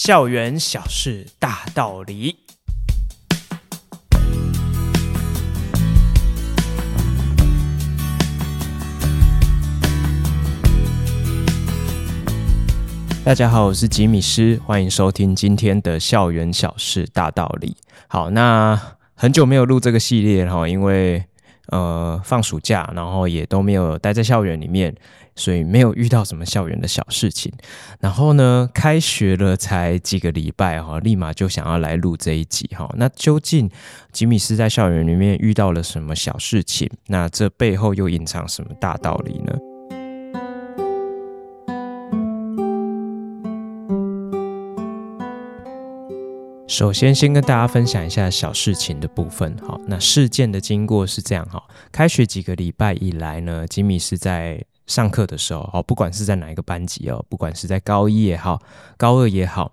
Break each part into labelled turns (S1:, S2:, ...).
S1: 校园小事大道理。大家好，我是吉米师，欢迎收听今天的校园小事大道理。好，那很久没有录这个系列哈，因为呃放暑假，然后也都没有待在校园里面。所以没有遇到什么校园的小事情，然后呢，开学了才几个礼拜哈，立马就想要来录这一集哈。那究竟吉米斯在校园里面遇到了什么小事情？那这背后又隐藏什么大道理呢？首先，先跟大家分享一下小事情的部分好。那事件的经过是这样哈，开学几个礼拜以来呢，吉米是在上课的时候，哦，不管是在哪一个班级哦，不管是在高一也好，高二也好，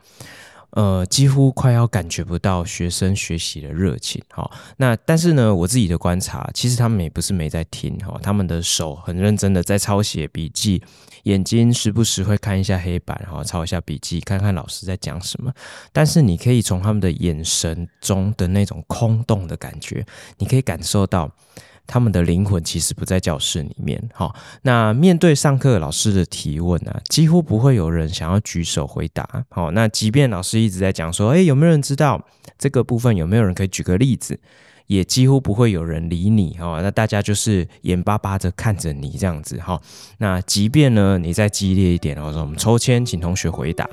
S1: 呃，几乎快要感觉不到学生学习的热情。好，那但是呢，我自己的观察，其实他们也不是没在听，哈，他们的手很认真的在抄写笔记，眼睛时不时会看一下黑板，然后抄一下笔记，看看老师在讲什么。但是你可以从他们的眼神中的那种空洞的感觉，你可以感受到。他们的灵魂其实不在教室里面，好，那面对上课老师的提问啊，几乎不会有人想要举手回答，好，那即便老师一直在讲说，哎，有没有人知道这个部分？有没有人可以举个例子？也几乎不会有人理你，哈，那大家就是眼巴巴的看着你这样子，哈，那即便呢你再激烈一点，然后说我们抽签请同学回答，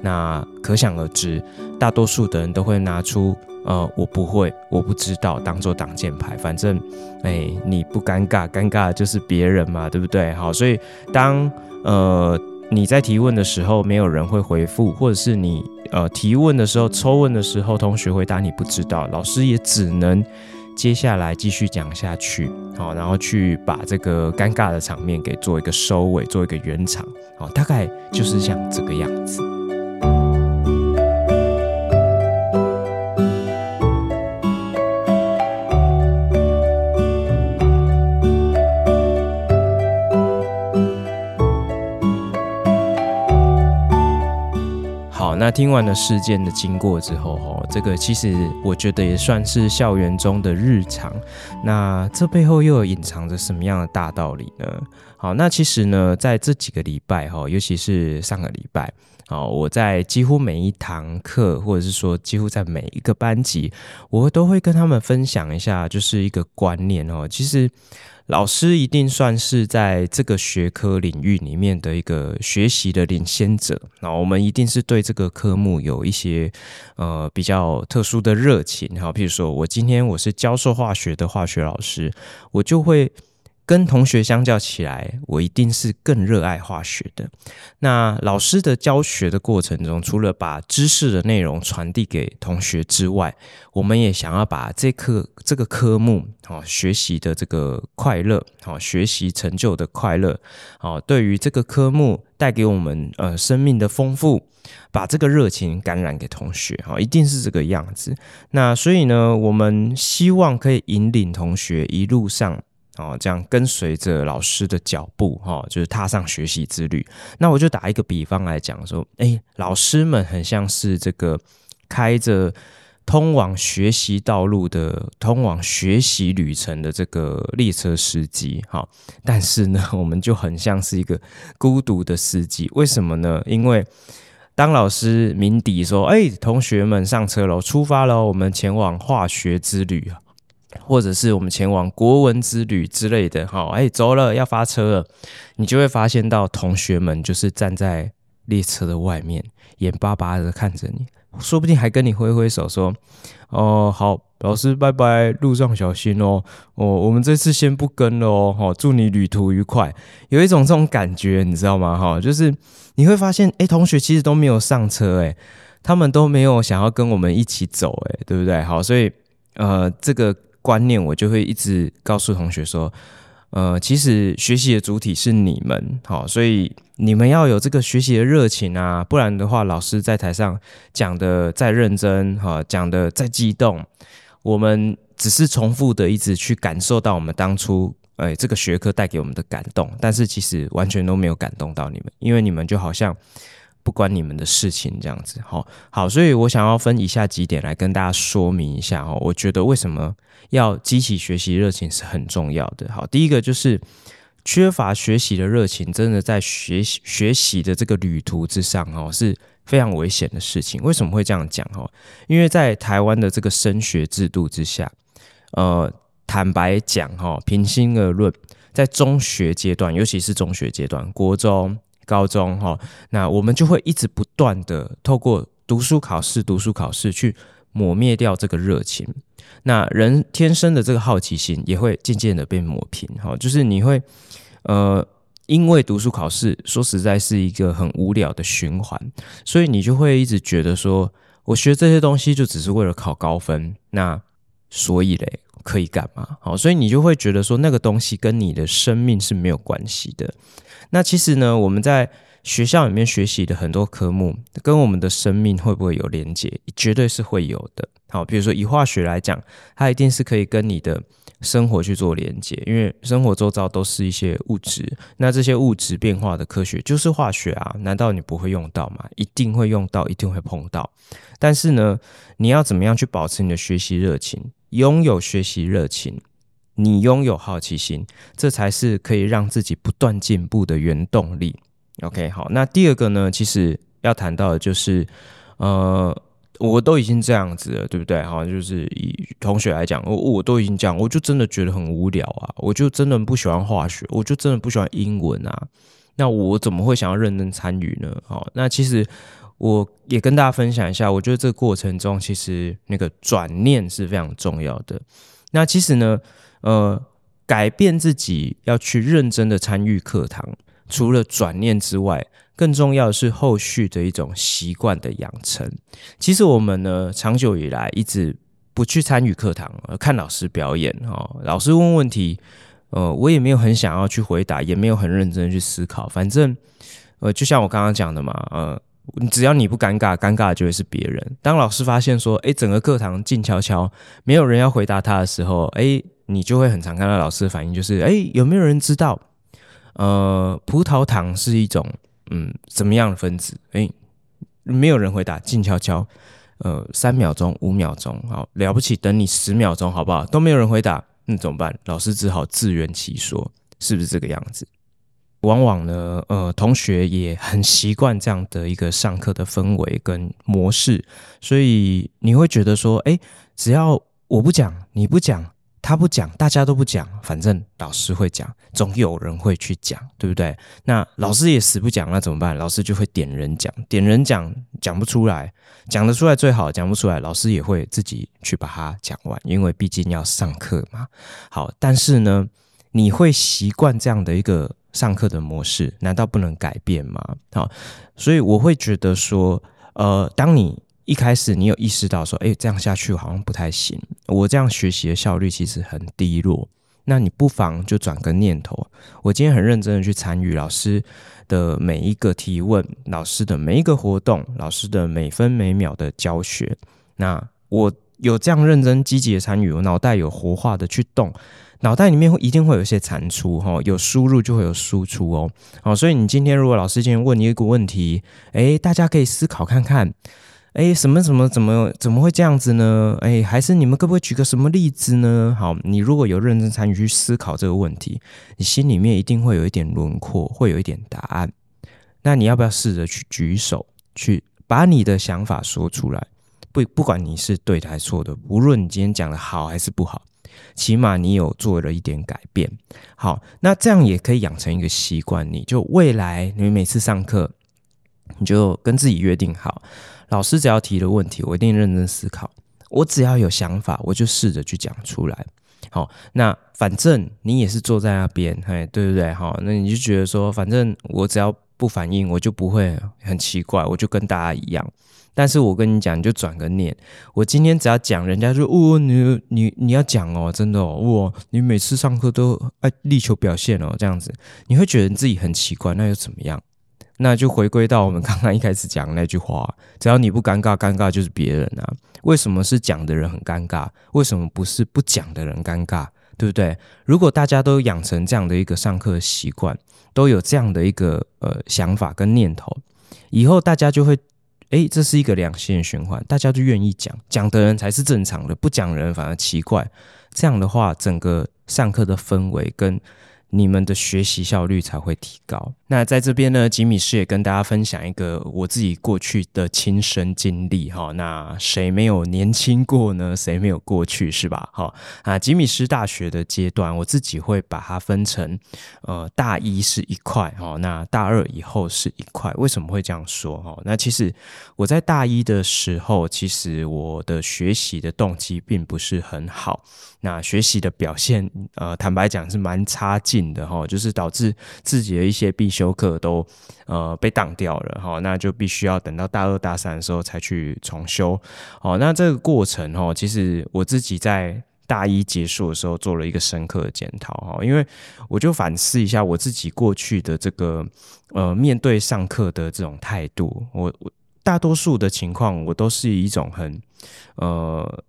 S1: 那可想而知，大多数的人都会拿出。呃，我不会，我不知道，当做挡箭牌，反正，哎，你不尴尬，尴尬的就是别人嘛，对不对？好，所以当呃你在提问的时候，没有人会回复，或者是你呃提问的时候，抽问的时候，同学回答你不知道，老师也只能接下来继续讲下去，好，然后去把这个尴尬的场面给做一个收尾，做一个圆场，好，大概就是像这个样子。听完了事件的经过之后，哈，这个其实我觉得也算是校园中的日常。那这背后又有隐藏着什么样的大道理呢？好，那其实呢，在这几个礼拜，哈，尤其是上个礼拜，好，我在几乎每一堂课，或者是说几乎在每一个班级，我都会跟他们分享一下，就是一个观念哦，其实。老师一定算是在这个学科领域里面的一个学习的领先者。那我们一定是对这个科目有一些呃比较特殊的热情。好，譬如说我今天我是教授化学的化学老师，我就会。跟同学相较起来，我一定是更热爱化学的。那老师的教学的过程中，除了把知识的内容传递给同学之外，我们也想要把这课这个科目，哦，学习的这个快乐，哦，学习成就的快乐，哦，对于这个科目带给我们呃生命的丰富，把这个热情感染给同学，哦，一定是这个样子。那所以呢，我们希望可以引领同学一路上。哦，这样跟随着老师的脚步，哈，就是踏上学习之旅。那我就打一个比方来讲说，哎，老师们很像是这个开着通往学习道路的、通往学习旅程的这个列车司机，哈。但是呢，我们就很像是一个孤独的司机。为什么呢？因为当老师鸣笛说：“哎，同学们上车喽，出发喽，我们前往化学之旅。”或者是我们前往国文之旅之类的，好，哎，走了，要发车了，你就会发现到同学们就是站在列车的外面，眼巴巴的看着你，说不定还跟你挥挥手说：“哦，好，老师，拜拜，路上小心哦。哦，我们这次先不跟了哦，好，祝你旅途愉快。”有一种这种感觉，你知道吗？哈，就是你会发现，哎，同学其实都没有上车，哎，他们都没有想要跟我们一起走，哎，对不对？好，所以，呃，这个。观念，我就会一直告诉同学说，呃，其实学习的主体是你们，好，所以你们要有这个学习的热情啊，不然的话，老师在台上讲的再认真，哈，讲的再激动，我们只是重复的一直去感受到我们当初，哎，这个学科带给我们的感动，但是其实完全都没有感动到你们，因为你们就好像。不关你们的事情，这样子。好，好，所以我想要分以下几点来跟大家说明一下哦。我觉得为什么要激起学习热情是很重要的。好，第一个就是缺乏学习的热情，真的在学习学习的这个旅途之上哦，是非常危险的事情。为什么会这样讲哦？因为在台湾的这个升学制度之下，呃，坦白讲哈，平心而论。在中学阶段，尤其是中学阶段，国中、高中，哈，那我们就会一直不断的透过读书考试、读书考试去抹灭掉这个热情。那人天生的这个好奇心也会渐渐的被抹平，哈，就是你会，呃，因为读书考试，说实在是一个很无聊的循环，所以你就会一直觉得说，我学这些东西就只是为了考高分，那所以嘞。可以干嘛？好，所以你就会觉得说那个东西跟你的生命是没有关系的。那其实呢，我们在学校里面学习的很多科目，跟我们的生命会不会有连接？绝对是会有的。好，比如说以化学来讲，它一定是可以跟你的生活去做连接，因为生活周遭都是一些物质，那这些物质变化的科学就是化学啊。难道你不会用到吗？一定会用到，一定会碰到。但是呢，你要怎么样去保持你的学习热情？拥有学习热情，你拥有好奇心，这才是可以让自己不断进步的原动力。OK，好，那第二个呢，其实要谈到的就是，呃，我都已经这样子了，对不对？好，就是以同学来讲，我我都已经这样，我就真的觉得很无聊啊，我就真的不喜欢化学，我就真的不喜欢英文啊，那我怎么会想要认真参与呢？好，那其实。我也跟大家分享一下，我觉得这个过程中，其实那个转念是非常重要的。那其实呢，呃，改变自己要去认真的参与课堂，除了转念之外，更重要的是后续的一种习惯的养成。其实我们呢，长久以来一直不去参与课堂，而看老师表演哦，老师问问题，呃，我也没有很想要去回答，也没有很认真去思考。反正，呃，就像我刚刚讲的嘛，呃。只要你不尴尬，尴尬的就会是别人。当老师发现说，哎，整个课堂静悄悄，没有人要回答他的时候，哎，你就会很常看到老师的反应，就是，哎，有没有人知道，呃，葡萄糖是一种，嗯，怎么样的分子？哎，没有人回答，静悄悄，呃，三秒钟、五秒钟，好，了不起，等你十秒钟，好不好？都没有人回答，那怎么办？老师只好自圆其说，是不是这个样子？往往呢，呃，同学也很习惯这样的一个上课的氛围跟模式，所以你会觉得说，哎，只要我不讲，你不讲，他不讲，大家都不讲，反正老师会讲，总有人会去讲，对不对？那老师也死不讲，那怎么办？老师就会点人讲，点人讲，讲不出来，讲得出来最好，讲不出来，老师也会自己去把它讲完，因为毕竟要上课嘛。好，但是呢，你会习惯这样的一个。上课的模式难道不能改变吗？好，所以我会觉得说，呃，当你一开始你有意识到说，诶，这样下去好像不太行，我这样学习的效率其实很低落，那你不妨就转个念头，我今天很认真的去参与老师的每一个提问，老师的每一个活动，老师的每分每秒的教学，那我有这样认真积极的参与，我脑袋有活化的去动。脑袋里面会一定会有一些产出哈，有输入就会有输出哦，好，所以你今天如果老师今天问你一个问题，诶，大家可以思考看看，诶，什么什么怎么怎么会这样子呢？诶，还是你们可不可以举个什么例子呢？好，你如果有认真参与去思考这个问题，你心里面一定会有一点轮廓，会有一点答案。那你要不要试着去举手，去把你的想法说出来？不，不管你是对的还是错的，无论你今天讲的好还是不好。起码你有做了一点改变，好，那这样也可以养成一个习惯。你就未来你每次上课，你就跟自己约定好，老师只要提的问题，我一定认真思考。我只要有想法，我就试着去讲出来。好，那反正你也是坐在那边，嘿，对不对？好，那你就觉得说，反正我只要不反应，我就不会很奇怪，我就跟大家一样。但是我跟你讲，你就转个念。我今天只要讲，人家说哦，你你你要讲哦，真的哦，哇，你每次上课都爱力求表现哦，这样子，你会觉得你自己很奇怪，那又怎么样？那就回归到我们刚刚一开始讲的那句话：只要你不尴尬，尴尬就是别人啊。为什么是讲的人很尴尬？为什么不是不讲的人尴尬？对不对？如果大家都养成这样的一个上课习惯，都有这样的一个呃想法跟念头。以后大家就会，诶，这是一个良性循环，大家就愿意讲，讲的人才是正常的，不讲人反而奇怪。这样的话，整个上课的氛围跟你们的学习效率才会提高。那在这边呢，吉米师也跟大家分享一个我自己过去的亲身经历哈。那谁没有年轻过呢？谁没有过去是吧？哈啊，吉米师大学的阶段，我自己会把它分成呃，大一是一块哈，那大二以后是一块。为什么会这样说哈？那其实我在大一的时候，其实我的学习的动机并不是很好，那学习的表现呃，坦白讲是蛮差劲的哈，就是导致自己的一些必修课都呃被当掉了哈，那就必须要等到大二大三的时候才去重修。好，那这个过程哈，其实我自己在大一结束的时候做了一个深刻的检讨哈，因为我就反思一下我自己过去的这个呃面对上课的这种态度，我我大多数的情况我都是以一种很呃。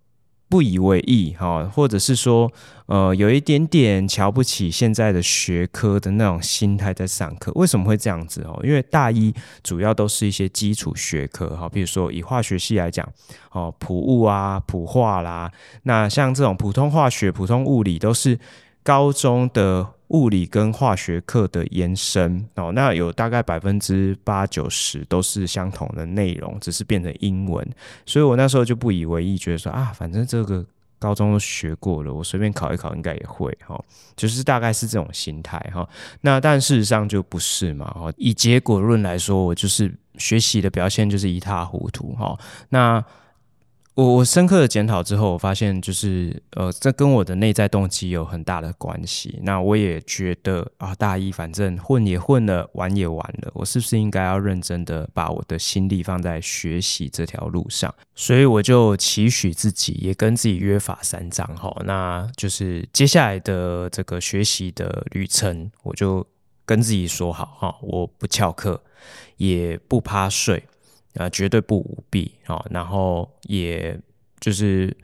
S1: 不以为意哈，或者是说，呃，有一点点瞧不起现在的学科的那种心态在上课。为什么会这样子哦？因为大一主要都是一些基础学科哈，比如说以化学系来讲，哦，普物啊、普化啦，那像这种普通化学、普通物理都是高中的。物理跟化学课的延伸哦，那有大概百分之八九十都是相同的内容，只是变成英文，所以我那时候就不以为意，觉得说啊，反正这个高中都学过了，我随便考一考应该也会哈，就是大概是这种心态哈。那但事实上就不是嘛哈，以结果论来说，我就是学习的表现就是一塌糊涂哈。那我我深刻的检讨之后，我发现就是呃，这跟我的内在动机有很大的关系。那我也觉得啊，大一反正混也混了，玩也玩了，我是不是应该要认真的把我的心力放在学习这条路上？所以我就期许自己，也跟自己约法三章哈，那就是接下来的这个学习的旅程，我就跟自己说好哈，我不翘课，也不趴睡。啊，绝对不舞弊啊！然后也就是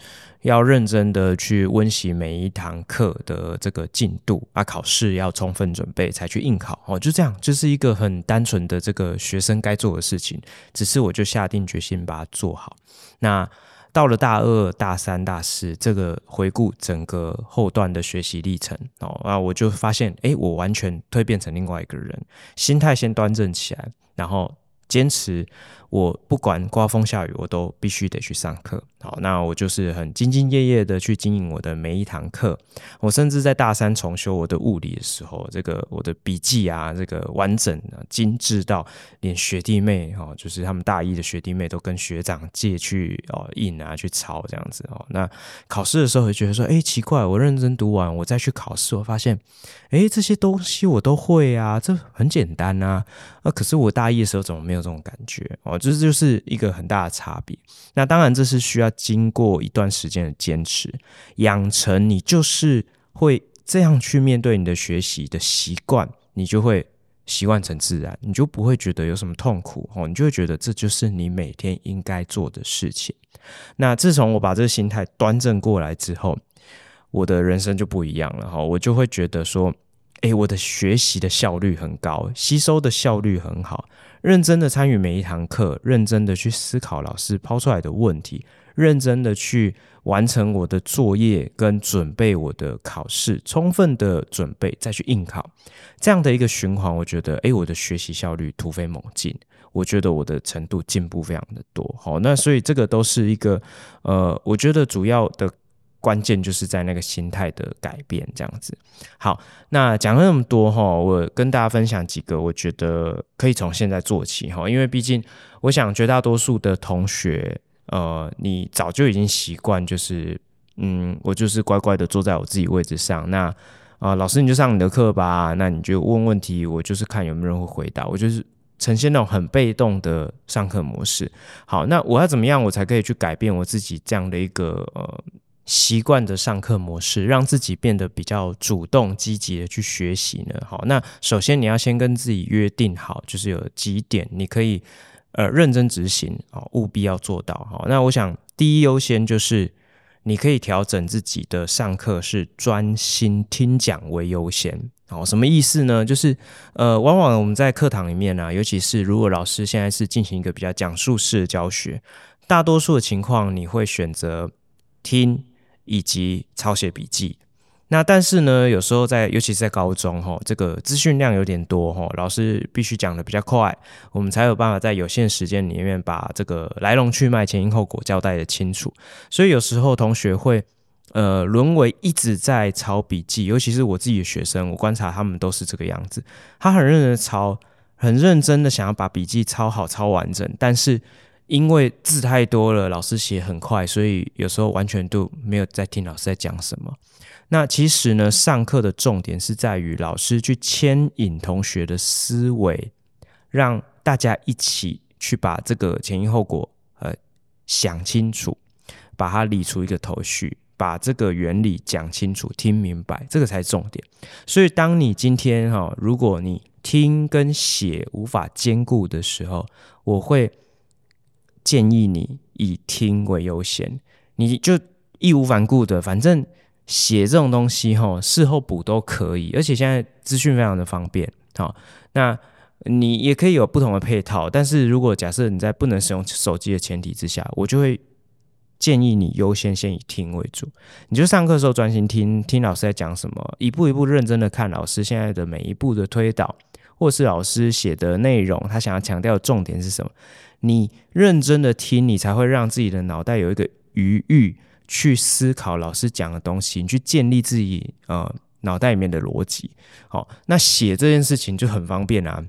S1: 要认真的去温习每一堂课的这个进度啊，考试要充分准备才去应考哦。就这样，就是一个很单纯的这个学生该做的事情。只是我就下定决心把它做好。那到了大二、大三、大四，这个回顾整个后段的学习历程哦，啊，我就发现，哎，我完全蜕变成另外一个人，心态先端正起来，然后坚持。我不管刮风下雨，我都必须得去上课。好，那我就是很兢兢业业的去经营我的每一堂课。我甚至在大三重修我的物理的时候，这个我的笔记啊，这个完整啊，精致到连学弟妹哦，就是他们大一的学弟妹都跟学长借去哦印啊，去抄这样子哦。那考试的时候会觉得说，哎，奇怪，我认真读完，我再去考试，我发现，哎，这些东西我都会啊，这很简单啊。啊，可是我大一的时候怎么没有这种感觉哦？这就是一个很大的差别。那当然，这是需要。经过一段时间的坚持，养成你就是会这样去面对你的学习的习惯，你就会习惯成自然，你就不会觉得有什么痛苦哦，你就会觉得这就是你每天应该做的事情。那自从我把这个心态端正过来之后，我的人生就不一样了哈，我就会觉得说，诶，我的学习的效率很高，吸收的效率很好，认真的参与每一堂课，认真的去思考老师抛出来的问题。认真的去完成我的作业跟准备我的考试，充分的准备再去应考，这样的一个循环，我觉得，诶，我的学习效率突飞猛进，我觉得我的程度进步非常的多。好，那所以这个都是一个，呃，我觉得主要的关键就是在那个心态的改变，这样子。好，那讲了那么多哈，我跟大家分享几个，我觉得可以从现在做起哈，因为毕竟我想绝大多数的同学。呃，你早就已经习惯，就是，嗯，我就是乖乖的坐在我自己位置上。那啊、老师你就上你的课吧。那你就问问题，我就是看有没有人会回答。我就是呈现那种很被动的上课模式。好，那我要怎么样，我才可以去改变我自己这样的一个呃习惯的上课模式，让自己变得比较主动积极的去学习呢？好，那首先你要先跟自己约定好，就是有几点你可以。呃，认真执行啊，务必要做到。好，那我想第一优先就是你可以调整自己的上课是专心听讲为优先。好，什么意思呢？就是呃，往往我们在课堂里面呢、啊，尤其是如果老师现在是进行一个比较讲述式的教学，大多数的情况你会选择听以及抄写笔记。那但是呢，有时候在，尤其是在高中哈，这个资讯量有点多哈，老师必须讲得比较快，我们才有办法在有限时间里面把这个来龙去脉、前因后果交代得清楚。所以有时候同学会呃沦为一直在抄笔记，尤其是我自己的学生，我观察他们都是这个样子，他很认真抄，很认真的想要把笔记抄好、抄完整，但是因为字太多了，老师写很快，所以有时候完全都没有在听老师在讲什么。那其实呢，上课的重点是在于老师去牵引同学的思维，让大家一起去把这个前因后果呃想清楚，把它理出一个头绪，把这个原理讲清楚、听明白，这个才是重点。所以，当你今天哈，如果你听跟写无法兼顾的时候，我会建议你以听为优先，你就义无反顾的，反正。写这种东西哈，事后补都可以，而且现在资讯非常的方便，好，那你也可以有不同的配套。但是如果假设你在不能使用手机的前提之下，我就会建议你优先先以听为主。你就上课的时候专心听听老师在讲什么，一步一步认真的看老师现在的每一步的推导，或是老师写的内容，他想要强调的重点是什么？你认真的听，你才会让自己的脑袋有一个余裕。去思考老师讲的东西，你去建立自己呃脑袋里面的逻辑。好，那写这件事情就很方便啊。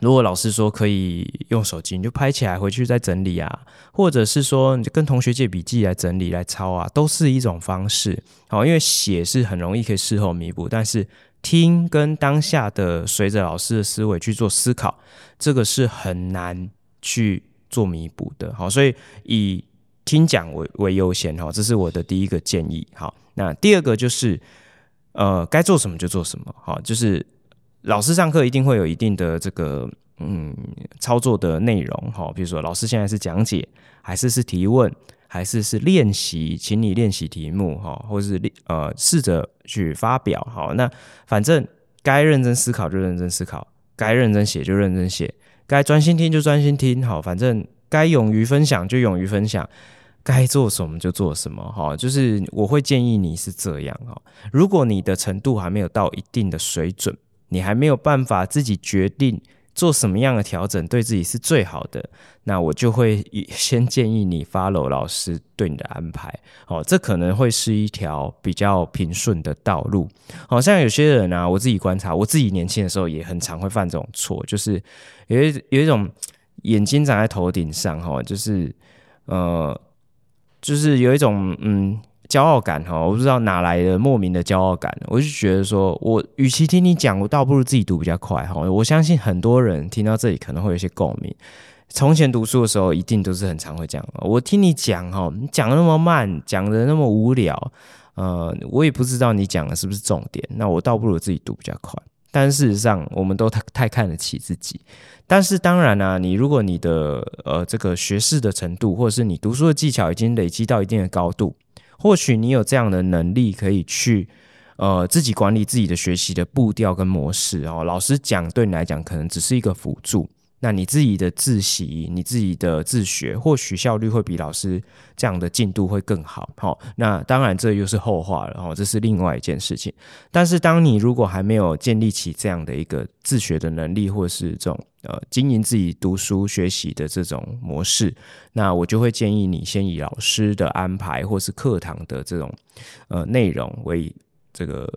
S1: 如果老师说可以用手机，你就拍起来回去再整理啊，或者是说你就跟同学借笔记来整理来抄啊，都是一种方式。好，因为写是很容易可以事后弥补，但是听跟当下的随着老师的思维去做思考，这个是很难去做弥补的。好，所以以听讲为为优先哈，这是我的第一个建议。好，那第二个就是，呃，该做什么就做什么。好，就是老师上课一定会有一定的这个嗯操作的内容哈，比如说老师现在是讲解，还是是提问，还是是练习，请你练习题目哈，或者是呃试着去发表。好，那反正该认真思考就认真思考，该认真写就认真写，该专心听就专心听。好，反正。该勇于分享就勇于分享，该做什么就做什么哈。就是我会建议你是这样哈。如果你的程度还没有到一定的水准，你还没有办法自己决定。做什么样的调整对自己是最好的？那我就会先建议你 follow 老师对你的安排。哦，这可能会是一条比较平顺的道路。好像有些人啊，我自己观察，我自己年轻的时候也很常会犯这种错，就是有一有一种眼睛长在头顶上，哈，就是呃，就是有一种嗯。骄傲感哈，我不知道哪来的莫名的骄傲感，我就觉得说，我与其听你讲，我倒不如自己读比较快哈。我相信很多人听到这里可能会有些共鸣。从前读书的时候，一定都是很常会讲，我听你讲哈，你讲的那么慢，讲的那么无聊，呃，我也不知道你讲的是不是重点，那我倒不如自己读比较快。但事实上，我们都太太看得起自己。但是当然啊，你如果你的呃这个学识的程度，或者是你读书的技巧已经累积到一定的高度。或许你有这样的能力，可以去呃自己管理自己的学习的步调跟模式哦。老师讲对你来讲可能只是一个辅助，那你自己的自习、你自己的自学，或许效率会比老师这样的进度会更好。好，那当然这又是后话了哦，这是另外一件事情。但是当你如果还没有建立起这样的一个自学的能力，或是这种。呃，经营自己读书学习的这种模式，那我就会建议你先以老师的安排或是课堂的这种呃内容为这个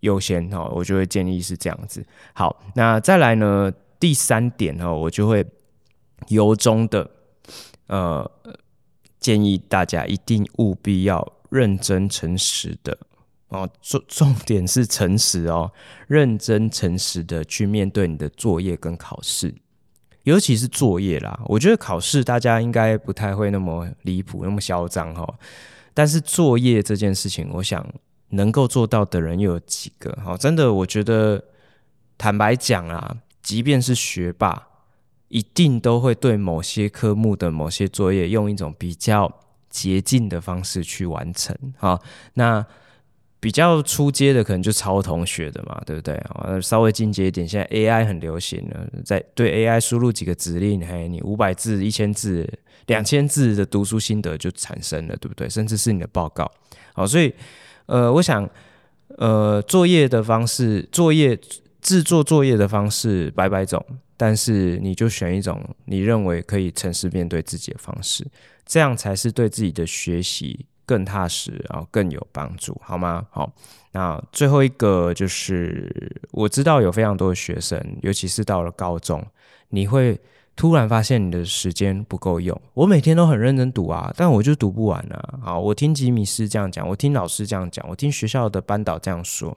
S1: 优先哈，我就会建议是这样子。好，那再来呢，第三点哈，我就会由衷的呃建议大家一定务必要认真诚实的。哦，重重点是诚实哦，认真诚实的去面对你的作业跟考试，尤其是作业啦。我觉得考试大家应该不太会那么离谱，那么嚣张哈。但是作业这件事情，我想能够做到的人又有几个？哈，真的，我觉得坦白讲啊，即便是学霸，一定都会对某些科目的某些作业用一种比较捷径的方式去完成。好，那。比较初阶的可能就抄同学的嘛，对不对？稍微进阶一点，现在 AI 很流行了，在对 AI 输入几个指令，嘿，你五百字、一千字、两千字的读书心得就产生了，对不对？甚至是你的报告。好，所以呃，我想呃，作业的方式，作业制作作业的方式百百种，但是你就选一种你认为可以诚实面对自己的方式，这样才是对自己的学习。更踏实，然后更有帮助，好吗？好，那最后一个就是，我知道有非常多的学生，尤其是到了高中，你会突然发现你的时间不够用。我每天都很认真读啊，但我就读不完啊。好，我听吉米斯这样讲，我听老师这样讲，我听学校的班导这样说，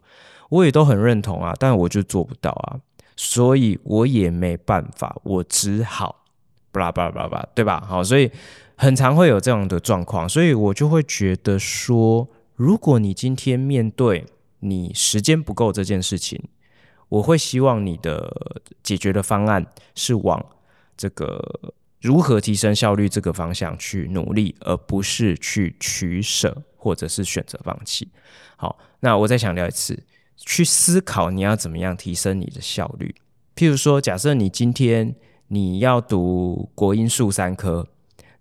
S1: 我也都很认同啊，但我就做不到啊，所以我也没办法，我只好巴拉巴拉巴拉，对吧？好，所以。很常会有这样的状况，所以我就会觉得说，如果你今天面对你时间不够这件事情，我会希望你的解决的方案是往这个如何提升效率这个方向去努力，而不是去取舍或者是选择放弃。好，那我再强调一次，去思考你要怎么样提升你的效率。譬如说，假设你今天你要读国英数三科。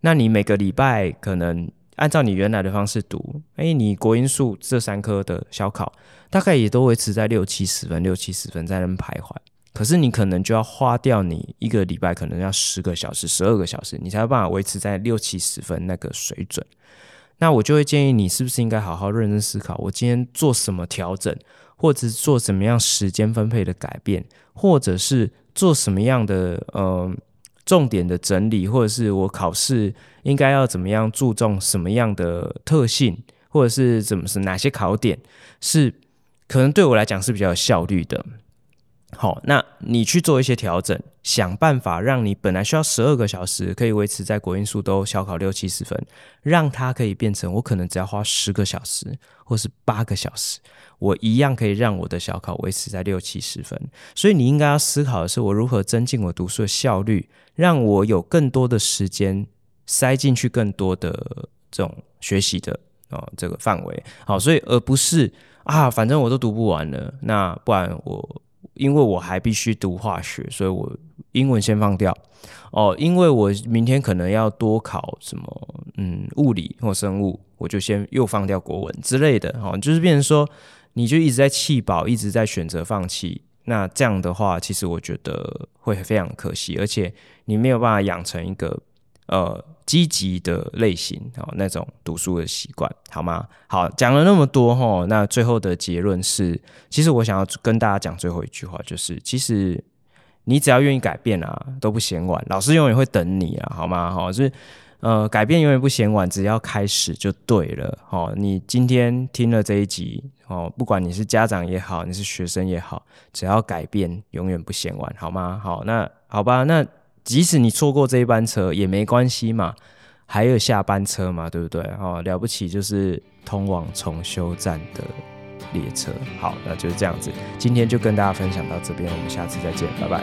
S1: 那你每个礼拜可能按照你原来的方式读，哎，你国英数这三科的小考大概也都维持在六七十分、六七十分在那徘徊。可是你可能就要花掉你一个礼拜可能要十个小时、十二个小时，你才有办法维持在六七十分那个水准。那我就会建议你，是不是应该好好认真思考，我今天做什么调整，或者是做什么样时间分配的改变，或者是做什么样的嗯。呃重点的整理，或者是我考试应该要怎么样注重什么样的特性，或者是怎么是哪些考点是可能对我来讲是比较有效率的。好，那你去做一些调整，想办法让你本来需要十二个小时可以维持在国英数都小考六七十分，让它可以变成我可能只要花十个小时，或是八个小时。我一样可以让我的小考维持在六七十分，所以你应该要思考的是，我如何增进我读书的效率，让我有更多的时间塞进去更多的这种学习的哦这个范围。好，所以而不是啊，反正我都读不完了，那不然我因为我还必须读化学，所以我英文先放掉哦，因为我明天可能要多考什么嗯物理或生物，我就先又放掉国文之类的。哦，就是变成说。你就一直在弃保，一直在选择放弃，那这样的话，其实我觉得会非常可惜，而且你没有办法养成一个呃积极的类型哦，那种读书的习惯，好吗？好，讲了那么多齁，那最后的结论是，其实我想要跟大家讲最后一句话，就是其实你只要愿意改变啊，都不嫌晚，老师永远会等你啊，好吗？好，就是。呃，改变永远不嫌晚，只要开始就对了。哦，你今天听了这一集，哦，不管你是家长也好，你是学生也好，只要改变永远不嫌晚，好吗？好，那好吧，那即使你错过这一班车也没关系嘛，还有下班车嘛，对不对？哦，了不起就是通往重修站的列车。好，那就是这样子，今天就跟大家分享到这边，我们下次再见，拜拜。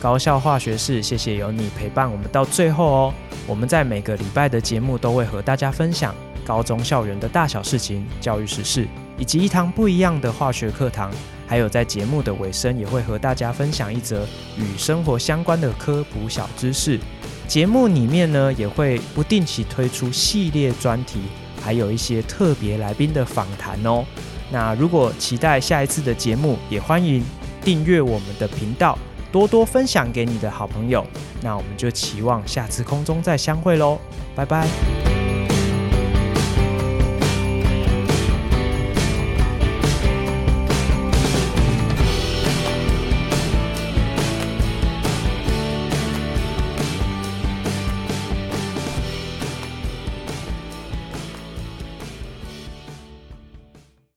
S1: 高校化学室，谢谢有你陪伴我们到最后哦。我们在每个礼拜的节目都会和大家分享高中校园的大小事情、教育时事，以及一堂不一样的化学课堂。还有在节目的尾声，也会和大家分享一则与生活相关的科普小知识。节目里面呢，也会不定期推出系列专题，还有一些特别来宾的访谈哦。那如果期待下一次的节目，也欢迎订阅我们的频道。多多分享给你的好朋友，那我们就期望下次空中再相会喽，拜拜。